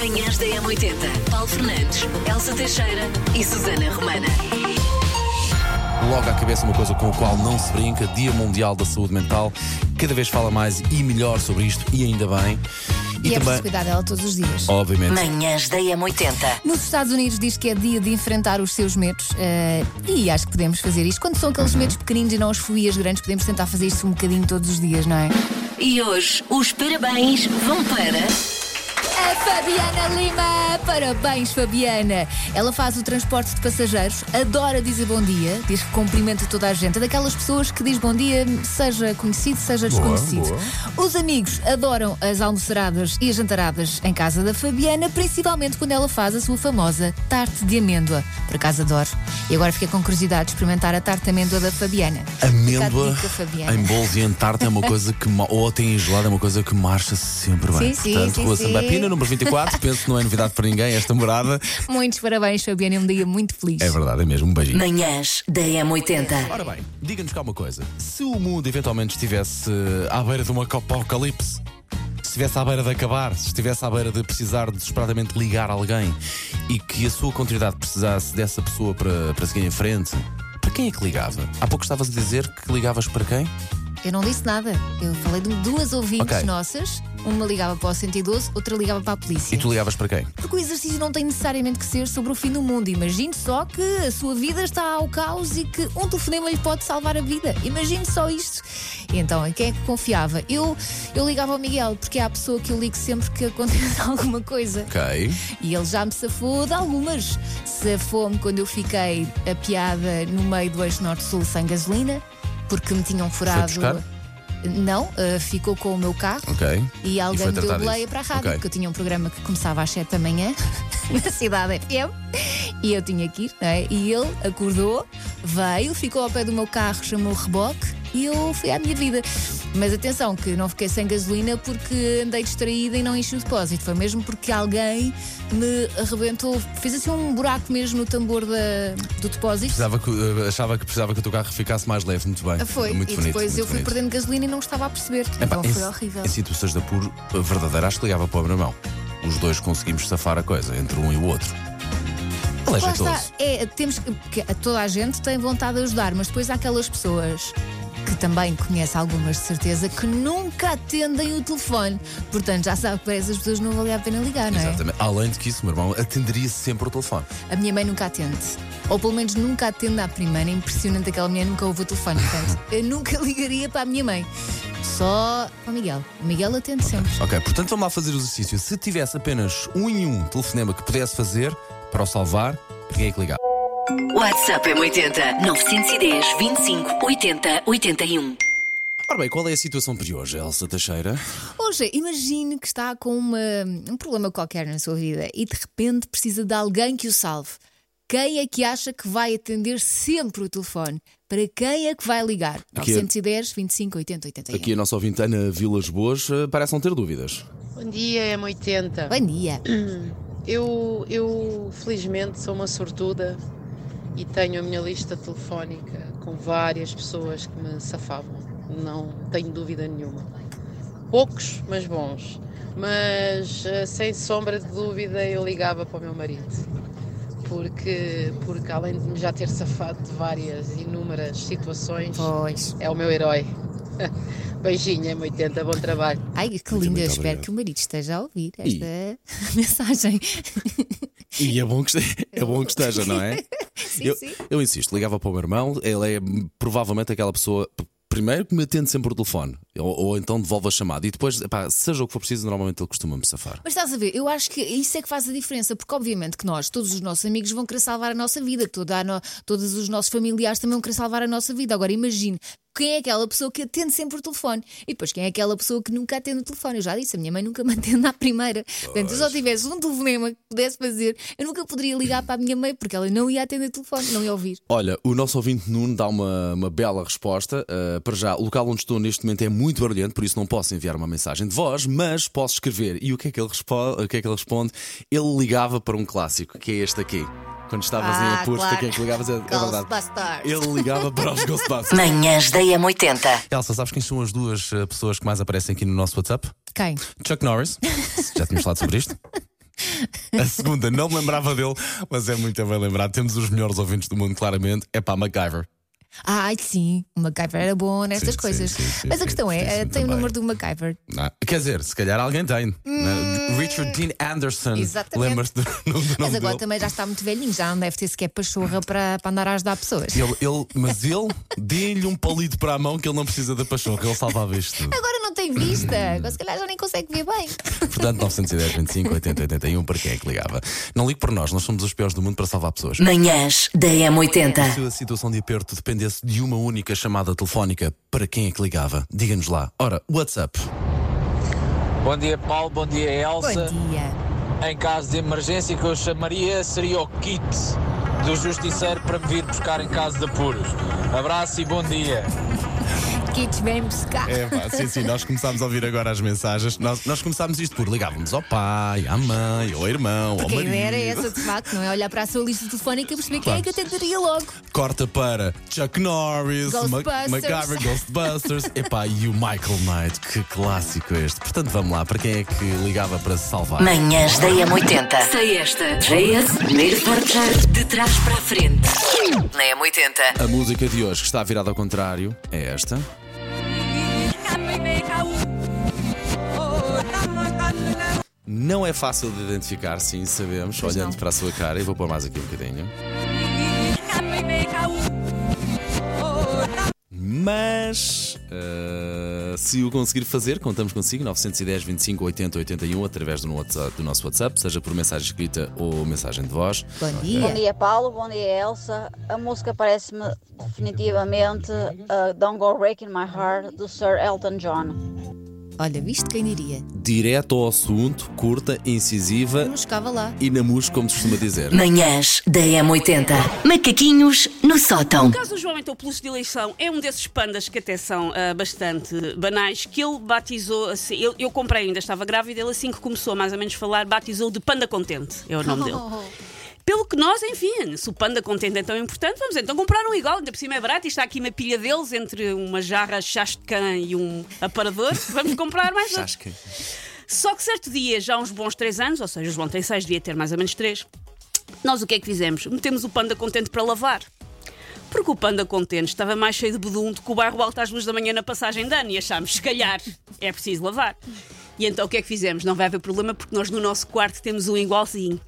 Manhãs da M80. Paulo Fernandes, Elsa Teixeira e Susana Romana. Logo à cabeça uma coisa com a qual não se brinca, Dia Mundial da Saúde Mental. Cada vez fala mais e melhor sobre isto e ainda bem. E, é preciso cuidar dela todos os dias. obviamente, Manhãs da M80. Nos Estados Unidos diz que é dia de enfrentar os seus medos eh, e acho que podemos fazer isto. Quando são aqueles medos pequeninos e não as fobias grandes, podemos tentar fazer isto um bocadinho todos os dias, não é? E hoje os parabéns vão para. A Fabiana Lima! Parabéns, Fabiana! Ela faz o transporte de passageiros, adora dizer bom dia, diz que cumprimenta toda a gente. É daquelas pessoas que diz bom dia, seja conhecido, seja desconhecido. Os amigos adoram as almoçaradas e as jantaradas em casa da Fabiana, principalmente quando ela faz a sua famosa tarte de amêndoa. Por acaso adoro. E agora fiquei com curiosidade de experimentar a tarte de amêndoa da Fabiana. amêndoa dica, Fabiana. em bolos e em tarte é uma coisa que, ou até em gelado, é uma coisa que marcha sempre bem. Sim, sim, Portanto, sim, sim. Pina, número 24, penso que não é novidade para ninguém esta morada. Muitos parabéns, Fabiana, é um dia muito feliz. É verdade, é mesmo, um beijinho. Manhãs da M80. Ora bem, diga-nos cá uma coisa: se o mundo eventualmente estivesse à beira de uma apocalipse, se estivesse à beira de acabar, se estivesse à beira de precisar desesperadamente ligar alguém e que a sua continuidade precisasse dessa pessoa para, para seguir em frente, para quem é que ligava? Há pouco estavas a dizer que ligavas para quem? Eu não disse nada. Eu falei de duas ouvintes Ok. nossas. Uma ligava para o 112, outra ligava para a polícia. E tu ligavas para quem? Porque o exercício não tem necessariamente que ser sobre o fim do mundo. Imagine só que a sua vida está ao caos e que um telefonema lhe pode salvar a vida. Imagine só isto. Então, em quem é que confiava? Eu, eu ligava ao Miguel, porque é a pessoa que eu ligo sempre que acontece alguma coisa. Ok. E ele já me safou de algumas. Safou-me quando eu fiquei a piada no meio do eixo norte-sul sem gasolina, porque me tinham furado. Não, uh, ficou com o meu carro. Ok. E alguém foi me deu tratar boleia disso. para a rádio, Ok. porque eu tinha um programa que começava às 7 da manhã na cidade FM e eu tinha que ir, não é? E ele acordou, veio, ficou ao pé do meu carro, chamou o reboque e eu fui à minha vida. Mas atenção, que não fiquei sem gasolina porque andei distraída e não enchi o depósito. Foi mesmo porque alguém me arrebentou, fez assim um buraco mesmo no tambor da, do depósito. Precisava que, eh, achava que precisava que o teu carro ficasse mais leve, muito bem. Foi, muito e bonito, depois eu fui bonito. perdendo gasolina e não estava a perceber. Epá, então em, foi horrível. Em situações de apuro verdadeiro, acho que ligava para o meu irmão. Os dois conseguimos safar a coisa, entre um e o outro. É Lá está, jeitoso. é, temos que, porque toda a gente tem vontade de ajudar, mas depois há aquelas pessoas que também conhece algumas de certeza que nunca atendem o telefone. Portanto, já sabe que para essas pessoas não valia a pena ligar, não é? Exatamente. Além de que isso, o meu irmão atenderia sempre o telefone. A minha mãe nunca atende. Ou pelo menos nunca atende à primeira. É impressionante aquela mulher nunca ouve o telefone. Portanto, eu nunca ligaria para a minha mãe. Só para o Miguel. O Miguel atende sempre. Ok, portanto vamos lá fazer o exercício. Se tivesse apenas um em um telefonema que pudesse fazer para o salvar, para quem é que ligava? WhatsApp M80 910 25 80 81. Ora bem, qual é a situação de hoje, Elsa Teixeira? Hoje, imagine que está com uma- um problema qualquer na sua vida e de repente precisa de alguém que o salve. Quem é que acha que vai atender sempre o telefone? Para quem é que vai ligar? Aqui é- 910 25 80 81. Aqui a nossa ouvinte Ana Vilas Boas eh, parece não ter dúvidas. Bom dia, M80. Bom dia. Eu, eu felizmente sou uma sortuda e tenho a minha lista telefónica com várias pessoas que me safavam. Não tenho dúvida nenhuma. Poucos, mas bons. Mas eh, sem sombra de dúvida eu ligava para o meu marido. Porque, porque além de me já ter safado de várias inúmeras situações, Pois. é o meu herói. Beijinho, M80, bom trabalho. Ai, que Muito lindo. Eu obrigado. espero que o marido esteja a ouvir esta mensagem. E é bom que, é bom que esteja, não é? sim, eu, sim. eu insisto, ligava para o meu irmão, ele é provavelmente aquela pessoa. Primeiro que me atende sempre o telefone, ou, ou então devolve a chamada, e depois, seja o que for preciso, normalmente ele costuma-me safar. Mas estás a ver, eu acho que isso é que faz a diferença, porque obviamente que nós, todos os nossos amigos, vão querer salvar a nossa vida, toda a no- todos os nossos familiares também vão querer salvar a nossa vida. Agora imagine quem é aquela pessoa que atende sempre o telefone e depois quem é aquela pessoa que nunca atende o telefone. Eu já disse, a minha mãe nunca me atende à primeira. Portanto, se eu só tivesse um telefonema que pudesse fazer, eu nunca poderia ligar para a minha mãe porque ela não ia atender o telefone, não ia ouvir. Olha, o nosso ouvinte Nuno dá uma, uma bela resposta. Uh, para já, o local onde estou neste momento é muito barulhento, por isso não posso enviar uma mensagem de voz, mas posso escrever. E o que é que ele, respo- o que é que ele responde? Ele ligava para um clássico, que é este aqui. Quando estavas em Ah, apuros, claro. para quem é que ligavas? É, é verdade. Ele ligava para os Ghostbusters. Manhãs da M80. Elsa, sabes quem são as duas uh, pessoas que mais aparecem aqui no nosso WhatsApp? Quem? Chuck Norris. Já tínhamos falado sobre isto. A segunda, não me lembrava dele, mas é muito bem lembrado. Temos os melhores ouvintes do mundo, claramente. É pá, MacGyver. Ai, sim, o MacGyver era bom nestas Sim, coisas. sim, sim, sim, Mas a sim, questão é, sim, sim, eh, tem o também. número do MacGyver. Ah, quer dizer, se calhar alguém tem. né? Richard Dean Anderson. Exatamente. Lembras-te do, do Mas nome agora dele? também já está muito velhinho, já não deve ter sequer pachorra para, para andar a ajudar pessoas. Ele, ele, mas ele, dê-lhe um palito para a mão que ele não precisa da pachorra, ele salvava isto. Agora não tem vista, agora se calhar já nem consegue ver bem. Portanto, 910, 25, 80, 81, para quem é que ligava? Não ligue por nós, nós somos os piores do mundo para salvar pessoas. Manhãs da M80. Se a situação de aperto dependesse de uma única chamada telefónica, para quem é que ligava? Diga-nos lá. Ora, WhatsApp. Bom dia, Paulo. Bom dia, Elsa. Bom dia. Em caso de emergência, que eu chamaria seria o kit do Justiceiro para me vir buscar em caso de apuros. Abraço e bom dia. Kits vem buscar. É, pá, sim, sim, nós começámos a ouvir agora as mensagens. Nós, nós começámos isto por ligávamos ao pai, à mãe, ao irmão, ao Porque a marido. ideia era essa, de facto, não é olhar para a sua lista telefónica e perceber quem é que atenderia logo. Corta para Chuck Norris, Ghostbusters. MacGyver, Ghostbusters epá, e o Michael Knight. Que clássico este. Portanto, vamos lá, para quem é que ligava para se salvar? Manhãs da M80. Sei esta. JS, primeiro portar de trás para a frente. Na M80. A música de hoje, que está virada ao contrário, é esta. Não é fácil de identificar, sim, sabemos, olhando não. para a sua cara. E vou pôr mais aqui um bocadinho. Mas eh, se o conseguir fazer, contamos consigo 910 25 80 81 através do, WhatsApp- do nosso WhatsApp, seja por mensagem escrita ou mensagem de voz. Bom Bom dia. dia, Paulo. Bom dia, Elsa. A música parece-me definitivamente uh, Don't Go Breaking My Heart, do Sir Elton John. Olha, viste quem diria? Direto ao assunto, curta, incisiva Não chegava lá. e na mus, como se costuma dizer. Manhãs da M80. Macaquinhos no sótão. O caso do João então Peluche de eleição é um desses pandas que até são ah, bastante banais, que ele batizou assim. Eu, eu comprei, ainda estava grávida, ele assim que começou mais ou menos a falar, batizou de Panda Contente, é o nome dele. Pelo que nós, enfim, se o Panda Contente é tão importante, vamos então comprar um igual, ainda por cima é barato, e está aqui uma pilha deles entre uma jarra chascan e um aparador. Vamos comprar mais. Chasca. Só que certo dia, já há uns bons três anos, ou seja, o João tem seis, devia ter mais ou menos três, nós o que é que fizemos? Metemos o panda contente para lavar. Porque o panda contente estava mais cheio de bedum do que o bairro alto às luzes da manhã na passagem de ano e achámos, se calhar, é preciso lavar. E então o que é que fizemos? Não vai haver problema porque nós no nosso quarto temos um igualzinho.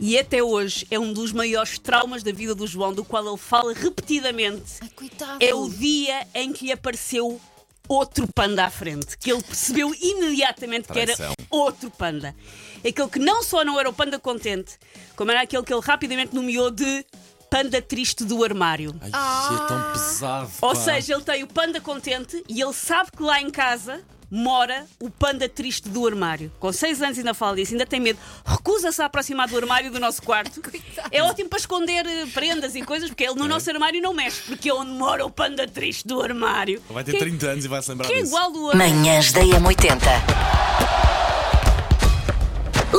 E até hoje é um dos maiores traumas da vida do João, do qual ele fala repetidamente. Ai, coitado. É o dia em que lhe apareceu outro panda à frente, que ele percebeu imediatamente que era outro panda. Aquele que não só não era o panda contente, como era aquele que ele rapidamente nomeou de panda triste do armário. Ai, é tão pesado. Ou pá. seja, ele tem o panda contente e ele sabe que lá em casa mora o panda triste do armário. Com seis anos ainda fala disso, ainda tem medo. Recusa-se a aproximar do armário do nosso quarto. é ótimo para esconder eh, prendas e coisas, porque ele no nosso armário não mexe, porque é onde mora o panda triste do armário. Vai ter Que- 30 anos e vai se lembrar Que é disso. igual do. Manhãs da M80.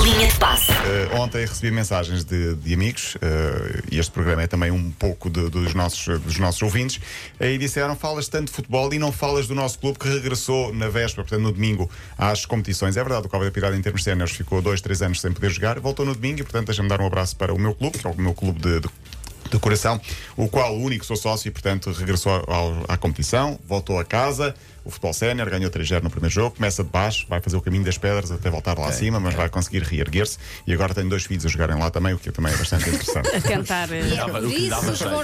Linha de passe. Uh, ontem recebi mensagens de, de amigos, uh, e este programa é também um pouco de- dos, nossos, dos nossos ouvintes, uh, e disseram: falas tanto de futebol e não falas do nosso clube que regressou na véspera, portanto no domingo, às competições. É verdade, o Cova da Pirada em termos séniores ficou dois, três anos sem poder jogar, voltou no domingo e, portanto, deixa-me dar um abraço para o meu clube, que é o meu clube de- de de coração, o qual o único sou sócio e, portanto, regressou ao- à competição, voltou a casa, o futebol sénior, ganhou 3-0 no primeiro jogo, começa de baixo, vai fazer o caminho das pedras até voltar lá acima, mas vai conseguir reerguer-se e agora tem dois filhos a jogarem lá também, o que também é bastante interessante. A cantar, eh,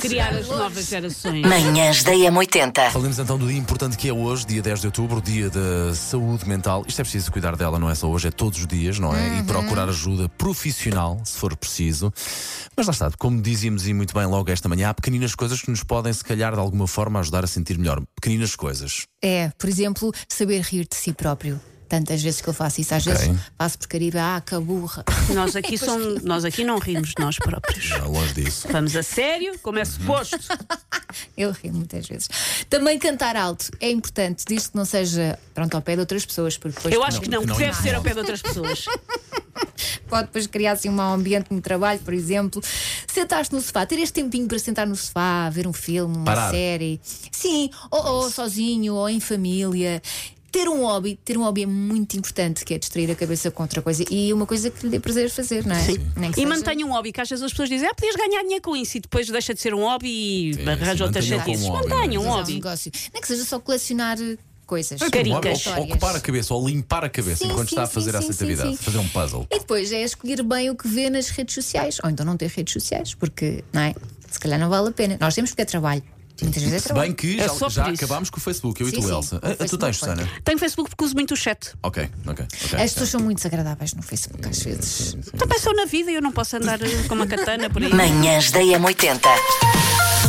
criar as novas gerações. Manhãs da M80. Falemos então do dia importante que é hoje, dia 10 de outubro, dia da saúde mental. Isto é preciso cuidar dela, não é só hoje, é todos os dias, não é? E procurar ajuda profissional, se for preciso. Mas lá está, como dizíamos e muito bem logo esta manhã, há pequeninas coisas que nos podem, se calhar, de alguma forma ajudar a sentir melhor. Pequeninas coisas. É, por exemplo, saber rir de si próprio. Tantas vezes que eu faço isso, às vezes passo por Caribe, ah, que burra. Nós aqui, somos, nós aqui não rimos de nós próprios. Já longe disso. Vamos a sério, como é suposto. Eu rio muitas vezes. Também cantar alto é importante, desde que não seja pronto ao pé de outras pessoas, porque depois Eu acho que não, que não que deve ser ao pé de outras pessoas. pode depois criar assim um mau ambiente no trabalho, por exemplo. Sentar-te no sofá, ter este tempinho para sentar no sofá, ver um filme, uma Parar. série. Sim, ou, ou sozinho, ou em família. ter um hobby, ter um hobby é muito importante, que é distrair a cabeça com outra coisa. E uma coisa que lhe dê prazer fazer, não é? Nem que E seja- mantenha um hobby, que às vezes as pessoas dizem, ah, podias ganhar dinheiro com isso e depois deixa de ser um hobby e Sim, arranja sim, outras mantenha chatices. um hobby, Mantenha um Fazer hobby. negócio. Nem que seja só colecionar eh, coisas. Ou- Caricas. ou- ocupar a cabeça ou limpar a cabeça Sim, enquanto sim, está a fazer sim, essa sim, atividade, sim. fazer um puzzle. E depois é escolher bem o que vê nas redes sociais. Ou então não ter redes sociais, porque, não é? Se calhar não vale a pena. Nós temos porque é trabalho. Muitas vezes é Se trabalho. bem que É já, já acabámos com o Facebook, eu Sim, e tu, sim, Elsa. com o Ah, tu tens. Susana? Tenho Facebook porque uso muito o chat. Ok, ok. ok. As pessoas são muito desagradáveis no Facebook, às vezes. Também sou na vida e eu não posso andar com uma katana por aí. Manhãs da M80.